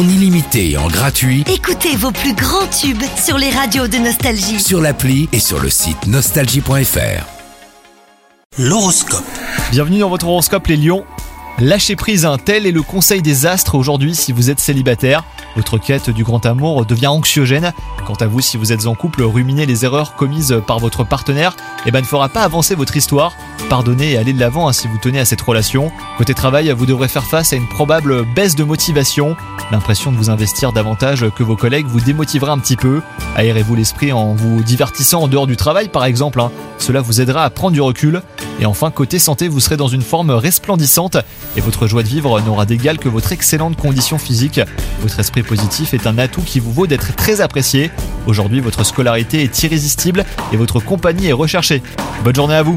en illimité et en gratuit Écoutez vos plus grands tubes sur les radios de Nostalgie. sur l'appli et sur le site nostalgie.fr. L'horoscope. Bienvenue dans votre horoscope les lions. Lâchez prise, un tel est le conseil des astres aujourd'hui si vous êtes célibataire. Votre quête du grand amour devient anxiogène. Quant à vous, si vous êtes en couple, ruminer les erreurs commises par votre partenaire eh ben, ne fera pas avancer votre histoire. Pardonnez et allez de l'avant hein, si vous tenez à cette relation. Côté travail, vous devrez faire face à une probable baisse de motivation. L'impression de vous investir davantage que vos collègues vous démotivera un petit peu. Aérez-vous l'esprit en vous divertissant en dehors du travail par exemple. hein. Cela vous aidera à prendre du recul. Et enfin, côté santé, vous serez dans une forme resplendissante et votre joie de vivre n'aura d'égal que votre excellente condition physique. Votre esprit positif est un atout qui vous vaut d'être très apprécié. Aujourd'hui, votre scolarité est irrésistible et votre compagnie est recherchée. Bonne journée à vous